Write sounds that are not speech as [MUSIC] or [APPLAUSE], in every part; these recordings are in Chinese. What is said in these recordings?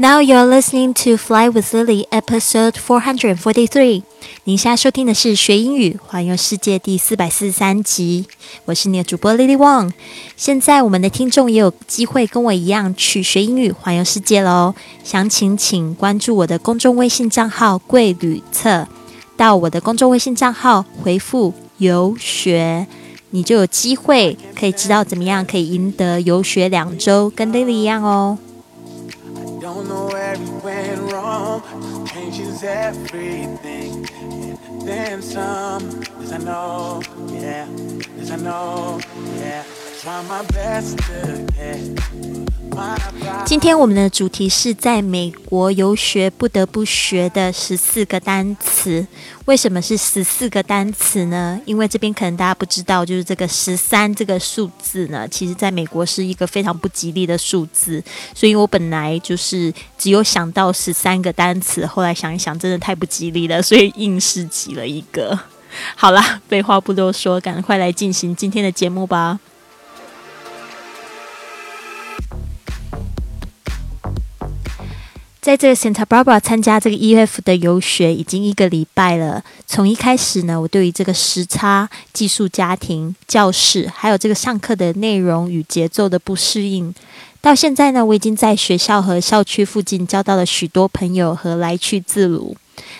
Now you're listening to Fly with Lily, episode four hundred forty-three. 您现在收听的是学英语环游世界第四百四十三集。我是你的主播 Lily Wong。现在我们的听众也有机会跟我一样去学英语环游世界喽。详情请关注我的公众微信账号“贵旅册”，到我的公众微信账号回复“游学”，你就有机会可以知道怎么样可以赢得游学两周，跟 Lily 一样哦。Don't know where we went wrong. Change is everything. And then some. Yes, I know, yeah. Yes, I know, yeah. I Try my best to get. 今天我们的主题是在美国游学不得不学的十四个单词。为什么是十四个单词呢？因为这边可能大家不知道，就是这个十三这个数字呢，其实在美国是一个非常不吉利的数字。所以我本来就是只有想到十三个单词，后来想一想，真的太不吉利了，所以硬是挤了一个。好啦，废话不多说，赶快来进行今天的节目吧。在这个 Santa Barbara 参加这个 EF 的游学已经一个礼拜了。从一开始呢，我对于这个时差、寄宿家庭、教室，还有这个上课的内容与节奏的不适应，到现在呢，我已经在学校和校区附近交到了许多朋友和来去自如，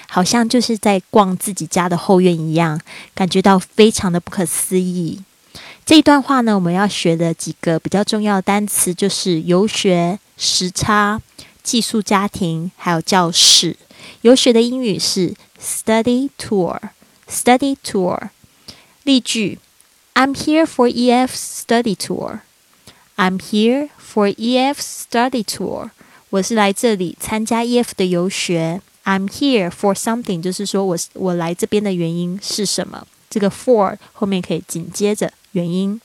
好像就是在逛自己家的后院一样，感觉到非常的不可思议。这一段话呢，我们要学的几个比较重要的单词就是游学、时差。寄宿家庭，还有教室。游学的英语是 study tour，study tour。例句：I'm here for EF study tour. I'm here for EF study tour. 我是来这里参加 EF 的游学。I'm here for something，就是说我我来这边的原因是什么？这个 for 后面可以紧接着原因。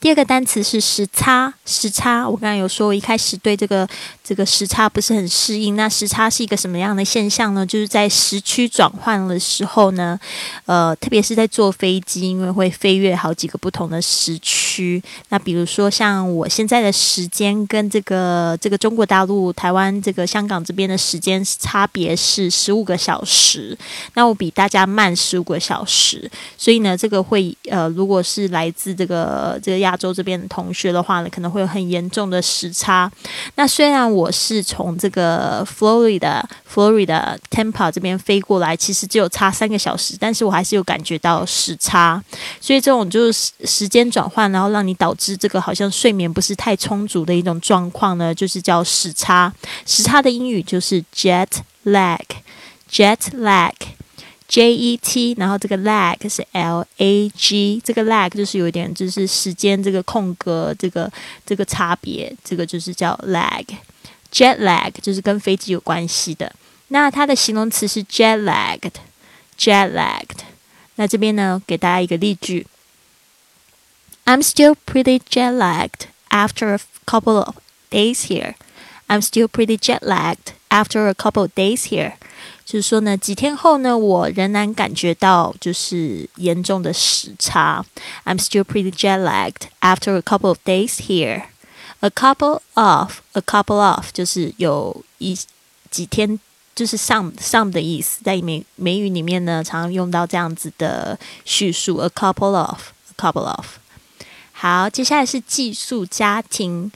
第二个单词是时差，时差。我刚刚有说，我一开始对这个这个时差不是很适应。那时差是一个什么样的现象呢？就是在时区转换的时候呢，呃，特别是在坐飞机，因为会飞越好几个不同的时区。区那比如说像我现在的时间跟这个这个中国大陆、台湾、这个香港这边的时间差别是十五个小时，那我比大家慢十五个小时，所以呢，这个会呃，如果是来自这个这个亚洲这边的同学的话呢，可能会有很严重的时差。那虽然我是从这个 Florida、Florida Tampa 这边飞过来，其实只有差三个小时，但是我还是有感觉到时差。所以这种就是时间转换呢，然后让你导致这个好像睡眠不是太充足的一种状况呢，就是叫时差。时差的英语就是 jet lag，jet lag。J E T，然后这个 lag 是 L A G，这个 lag 就是有点就是时间这个空格这个这个差别，这个就是叫 lag。Jet lag 就是跟飞机有关系的，那它的形容词是 jet lagged，jet lagged。那这边呢，给大家一个例句 ：I'm still pretty jet lagged after a couple of days here. I'm still pretty jet lagged after a couple of days here. 就是说呢，几天后呢，我仍然感觉到就是严重的时差。I'm still pretty jet lagged after a couple of days here. A couple of, a couple of 就是有一几天，就是 some some 的意思，在美美语里面呢，常用到这样子的叙述。A couple of, a couple of。 好，接下来是寄宿家庭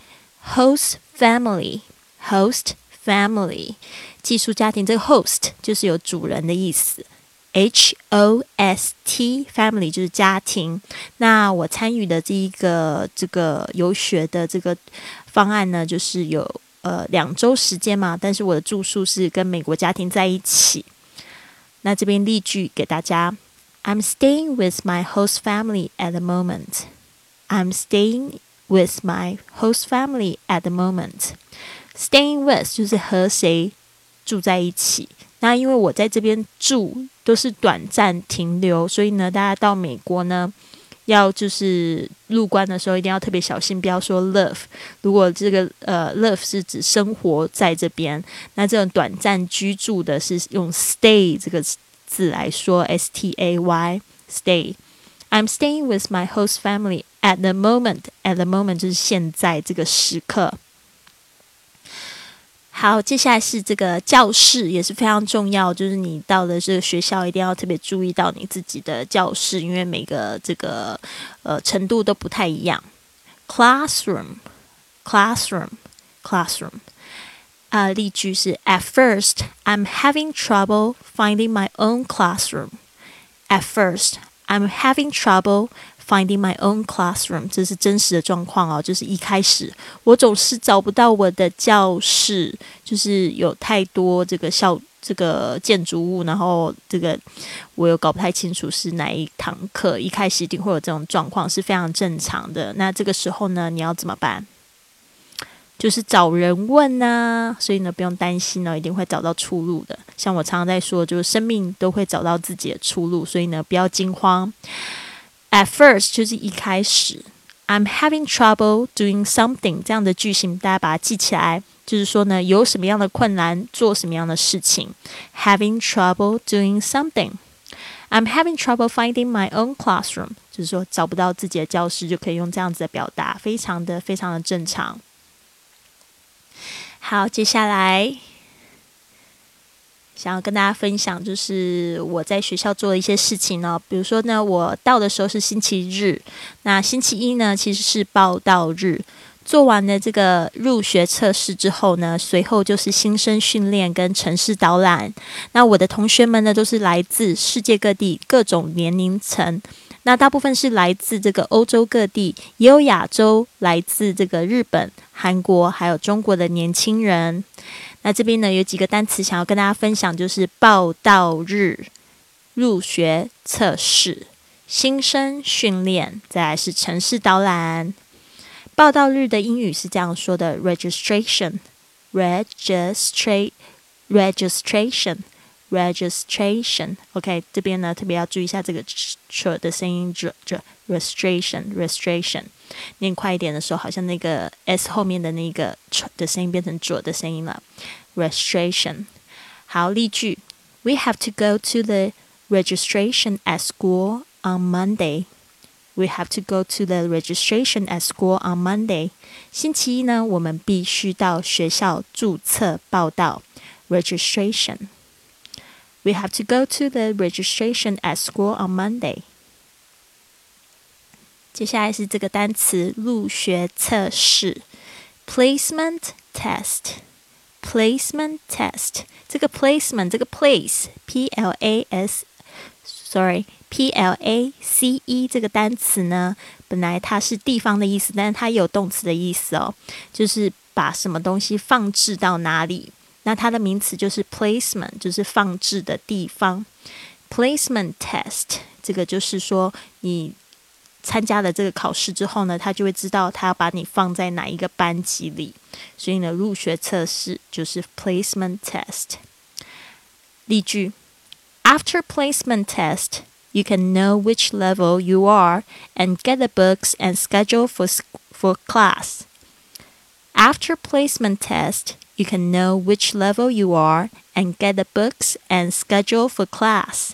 ，host family, host family。寄宿家庭这个 host 就是有主人的意思，H O S T family 就是家庭。那我参与的这一个这个游学的这个方案呢，就是有呃两周时间嘛，但是我的住宿是跟美国家庭在一起。那这边例句给大家：I'm staying with my host family at the moment. I'm staying with my host family at the moment. Staying with 就是和谁住在一起。那因为我在这边住都是短暂停留，所以呢，大家到美国呢，要就是入关的时候一定要特别小心，不要说 live。如果这个呃 live 是指生活在这边，那这种短暂居住的是用 stay 这个字来说，s t a y stay。I'm staying with my host family at the moment. At the moment 就是现在这个时刻。 好，接下来是这个教室，也是非常重要。就是你到了这个学校，一定要特别注意到你自己的教室，因为每个这个呃程度都不太一样。Classroom，classroom，classroom。啊，例句是：At first, I'm having trouble finding my own classroom. At first, I'm having trouble. Finding my own classroom，这是真实的状况哦。就是一开始我总是找不到我的教室，就是有太多这个校这个建筑物，然后这个我又搞不太清楚是哪一堂课。一开始一定会有这种状况，是非常正常的。那这个时候呢，你要怎么办？就是找人问呐。所以呢，不用担心呢，一定会找到出路的。像我常常在说，就是生命都会找到自己的出路，所以呢，不要惊慌。At first 就是一开始，I'm having trouble doing something 这样的句型，大家把它记起来。就是说呢，有什么样的困难，做什么样的事情。Having trouble doing something. I'm having trouble finding my own classroom. 就是说找不到自己的教室，就可以用这样子的表达，非常的非常的正常。好，接下来。想要跟大家分享，就是我在学校做的一些事情呢。比如说呢，我到的时候是星期日，那星期一呢其实是报道日。做完了这个入学测试之后呢，随后就是新生训练跟城市导览。那我的同学们呢，都是来自世界各地各种年龄层，那大部分是来自这个欧洲各地，也有亚洲，来自这个日本、韩国还有中国的年轻人。那这边呢有几个单词想要跟大家分享，就是报道日、入学测试、新生训练，再来是城市导览。报道日的英语是这样说的：registration，registration，registration，registration。OK，这边呢特别要注意一下这个 “ch” 的声音，“ch”。registration，registration，念快一点的时候，好像那个 s 后面的那个的声音变成左的声音了。registration，好，例句：We have to go to the registration at school on Monday. We have to go to the registration at school on Monday. 星期一呢，我们必须到学校注册报到。registration. We have to go to the registration at school on Monday. 接下来是这个单词入学测试，placement test，placement test。这个 placement 这个 place，p l a s，sorry，p l a c e 这个单词呢，本来它是地方的意思，但是它有动词的意思哦，就是把什么东西放置到哪里。那它的名词就是 placement，就是放置的地方。placement test 这个就是说你。参加了这个考试之后呢，他就会知道他要把你放在哪一个班级里。所以呢，入学测试就是 placement test。例句：After placement test, you can know which level you are and get the books and schedule for for class. After placement test, you can know which level you are and get the books and schedule for class.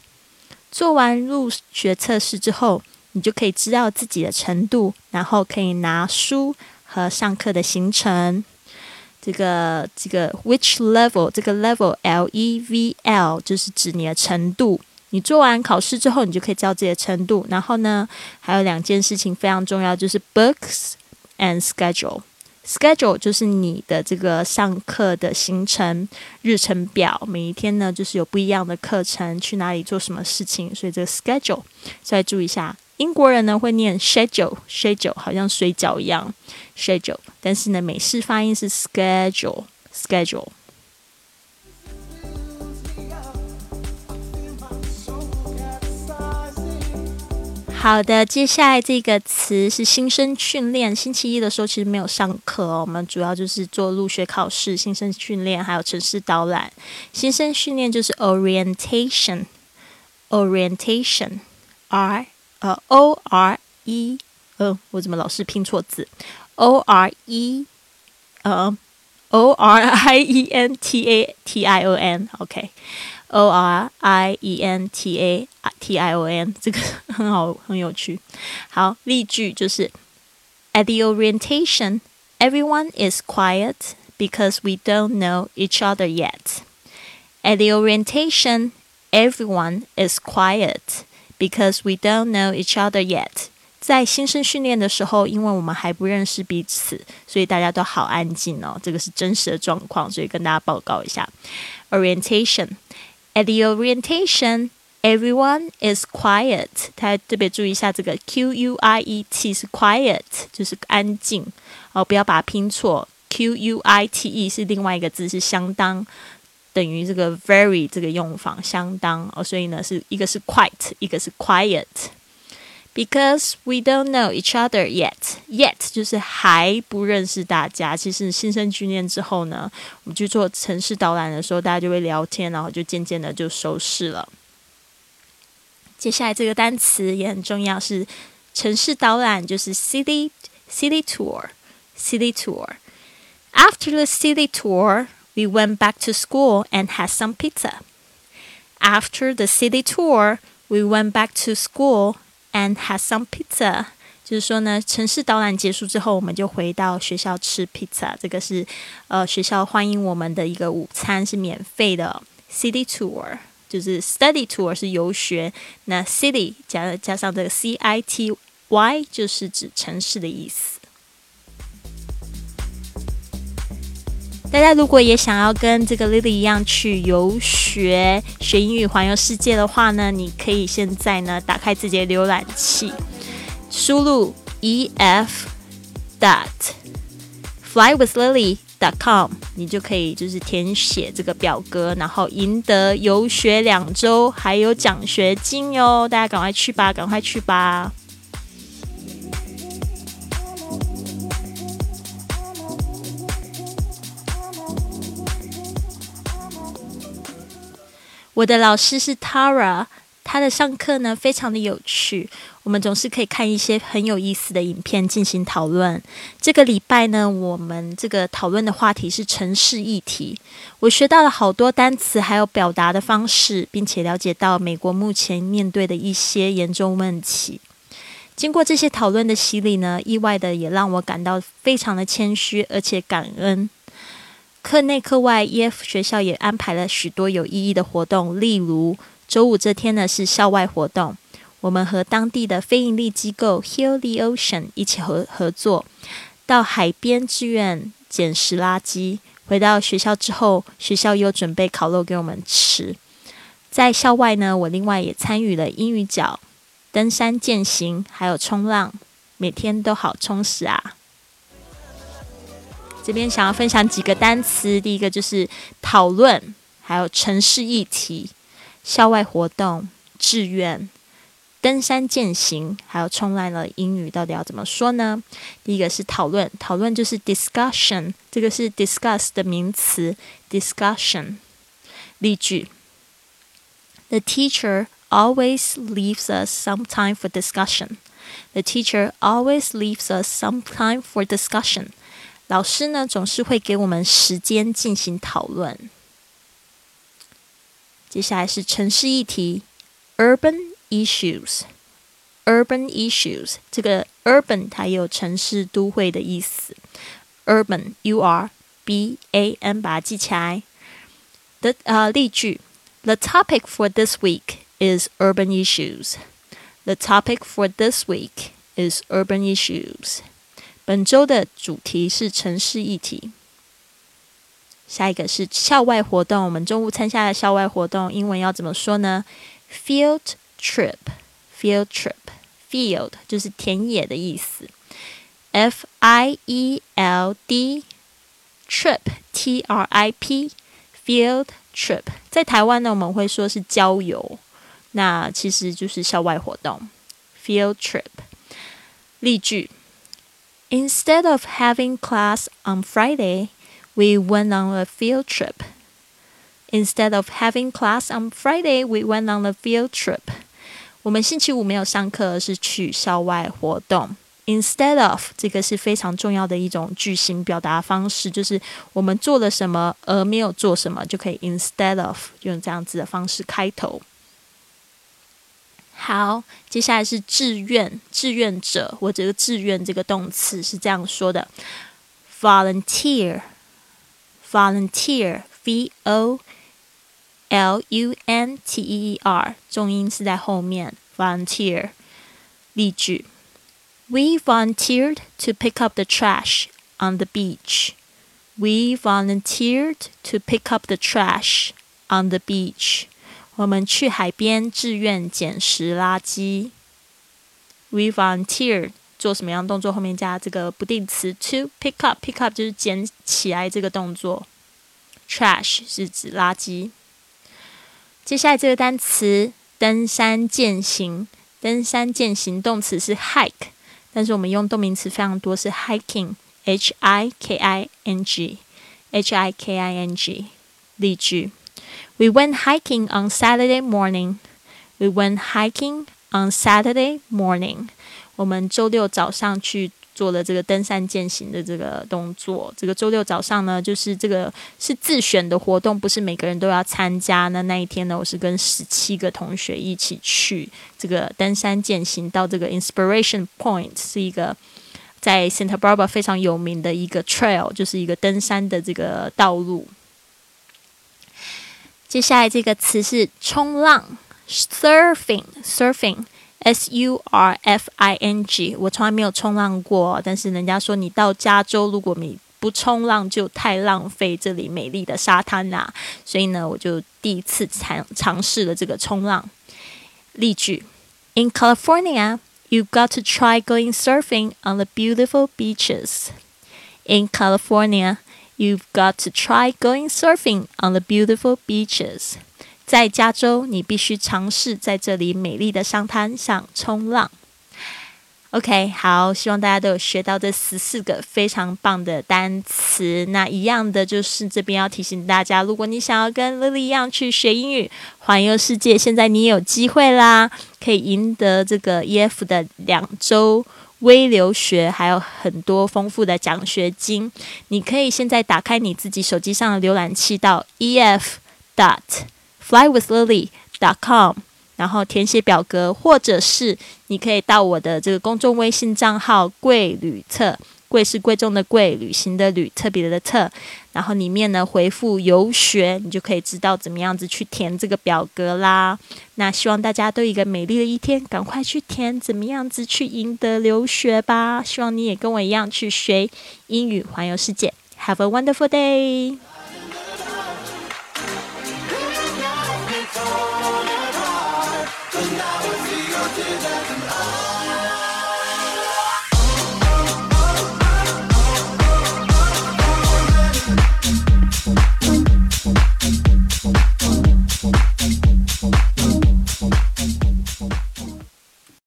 做完入学测试之后。 你就可以知道自己的程度，然后可以拿书和上课的行程。这个这个 which level 这个 level L E V L 就是指你的程度。你做完考试之后，你就可以知道自己的程度。然后呢，还有两件事情非常重要，就是 books and schedule。schedule 就是你的这个上课的行程日程表，每一天呢就是有不一样的课程，去哪里做什么事情，所以这个 schedule 再注意一下。英国人呢会念 schedule，schedule 好像水饺一样，schedule，但是呢美式发音是 schedule，schedule。好的，接下来这个词是新生训练。星期一的时候其实没有上课，我们主要就是做入学考试、新生训练，还有城市导览。新生训练就是 orientation，orientation，r。呃，O R E，呃，我怎么老是拼错字？O R E，呃，O R I E N T A T I O N，OK，O R I E N T A T I O N，这个很好，很有趣。好，例句就是：At [LAUGHS] the orientation, everyone is quiet because we don't know each other yet. At the orientation, everyone is quiet Because we don't know each other yet. 在新生训练的时候，因为我们还不认识彼此，所以大家都好安静哦。这个是真实的状况，所以跟大家报告一下。Orientation at the orientation, everyone is quiet。大家特别注意一下，这个 Q U I E T 是 quiet，就是安静哦，不要把它拼错。Q U I T E 是另外一个字，是相当等于这个 very 这个用法，相当哦，所以呢是一个是 quite，一个是 quiet。Because we don't know each other yet, yet 就是还不认识大家。其实新生训练之后呢，我们去做城市导览的时候，大家就会聊天，然后就渐渐的就熟识了。接下来这个单词也很重要，是城市导览，就是 city city tour city tour。After the city tour, we went back to school and had some pizza. After the city tour, we went back to school and had some pizza。就是说呢，城市导览结束之后，我们就回到学校吃 pizza。这个是呃学校欢迎我们的一个午餐，是免费的。City tour 就是 study tour 是游学，那 city 加加上这个 c i t y 就是指城市的意思。 大家如果也想要跟这个 Lily 一样去游学、学英语、环游世界的话呢，你可以现在呢打开自己的浏览器，输入 e f dot flywithlily dot com，你就可以就是填写这个表格，然后赢得游学两周还有奖学金哟！大家赶快去吧，赶快去吧！我的老师是 Tara，他的上课呢非常的有趣，我们总是可以看一些很有意思的影片进行讨论。这个礼拜呢，我们这个讨论的话题是城市议题，我学到了好多单词，还有表达的方式，并且了解到美国目前面对的一些严重问题。经过这些讨论的洗礼呢，意外的也让我感到非常的谦虚，而且感恩。课内课外，EF 学校也安排了许多有意义的活动。例如，周五这天呢是校外活动，我们和当地的非营利机构 Heal the Ocean 一起合合作，到海边志愿捡拾垃圾。回到学校之后，学校又准备烤肉给我们吃。在校外呢，我另外也参与了英语角、登山健行，还有冲浪，每天都好充实啊！这边想要分享几个单词，第一个就是讨论，还有城市议题、校外活动、志愿、登山健行，还有冲浪的英语到底要怎么说呢？第一个是讨论，讨论就是 discussion，这个是 discuss 的名词 discussion。例句：The teacher always leaves us some time for discussion. The teacher always leaves us some time for discussion. 老师呢总是会给我们时间进行讨论。接下来是城市议题，urban issues。urban issues 这个 urban 它有城市都会的意思。urban u r b a n 把它记起来。的呃例句：The topic for this week is urban issues. The topic for this week is urban issues. 本周的主题是城市议题。下一个是校外活动，我们中午参加的校外活动，英文要怎么说呢？Field trip，field trip，field 就是田野的意思。F I E L D，trip，T R I P，field trip。在台湾呢，我们会说是郊游，那其实就是校外活动。Field trip，例句。Instead of having class on Friday, we went on a field trip. Instead of having class on Friday, we went on a field trip. 我们星期五没有上课，而是去校外活动。Instead of 这个是非常重要的一种句型表达方式，就是我们做了什么而没有做什么，就可以 instead of 用这样子的方式开头。 好，接下来是志愿，志愿者或者志愿这个动词是这样说的：volunteer，volunteer volunteer，v o l u n t e e r，重音是在后面。volunteer，例句：We volunteered to pick up the trash on the beach. We volunteered to pick up the trash on the beach. 我们去海边志愿捡拾垃圾。We volunteer 做什么样的动作？后面加这个不定词 to pick up，pick up 就是捡起来这个动作。Trash 是指垃圾。接下来这个单词登山健行，登山健行动词是 hike，但是我们用动名词非常多，是 hiking，h i k i n g，h i k i n g。例句。We went hiking on Saturday morning. We went hiking on Saturday morning. 我们周六早上去做了这个登山健行的这个动作。这个周六早上呢，就是这个是自选的活动，不是每个人都要参加。那那一天呢，我是跟十七个同学一起去这个登山健行到这个 Inspiration Point，是一个在 Santa Barbara 非常有名的一个 trail，就是一个登山的这个道路。接下来这个词是冲浪，surfing，surfing，s u r f i n g。我从来没有冲浪过，但是人家说你到加州，如果你不冲浪就太浪费这里美丽的沙滩啦。所以呢，我就第一次尝尝试了这个冲浪。例句：In California, you got to try going surfing on the beautiful beaches. In California. You've got to try going surfing on the beautiful beaches。在加州，你必须尝试在这里美丽的沙滩上冲浪。OK，好，希望大家都有学到这十四个非常棒的单词。那一样的就是这边要提醒大家，如果你想要跟 Lily 一样去学英语，环游世界，现在你有机会啦，可以赢得这个 EF 的两周。微留学还有很多丰富的奖学金，你可以现在打开你自己手机上的浏览器，到 e f dot flywithlily dot com，然后填写表格，或者是你可以到我的这个公众微信账号“贵旅特”。贵是贵重的贵，旅行的旅，特别的特。然后里面呢回复游学，你就可以知道怎么样子去填这个表格啦。那希望大家都有一个美丽的一天，赶快去填，怎么样子去赢得留学吧。希望你也跟我一样去学英语，环游世界。Have a wonderful day.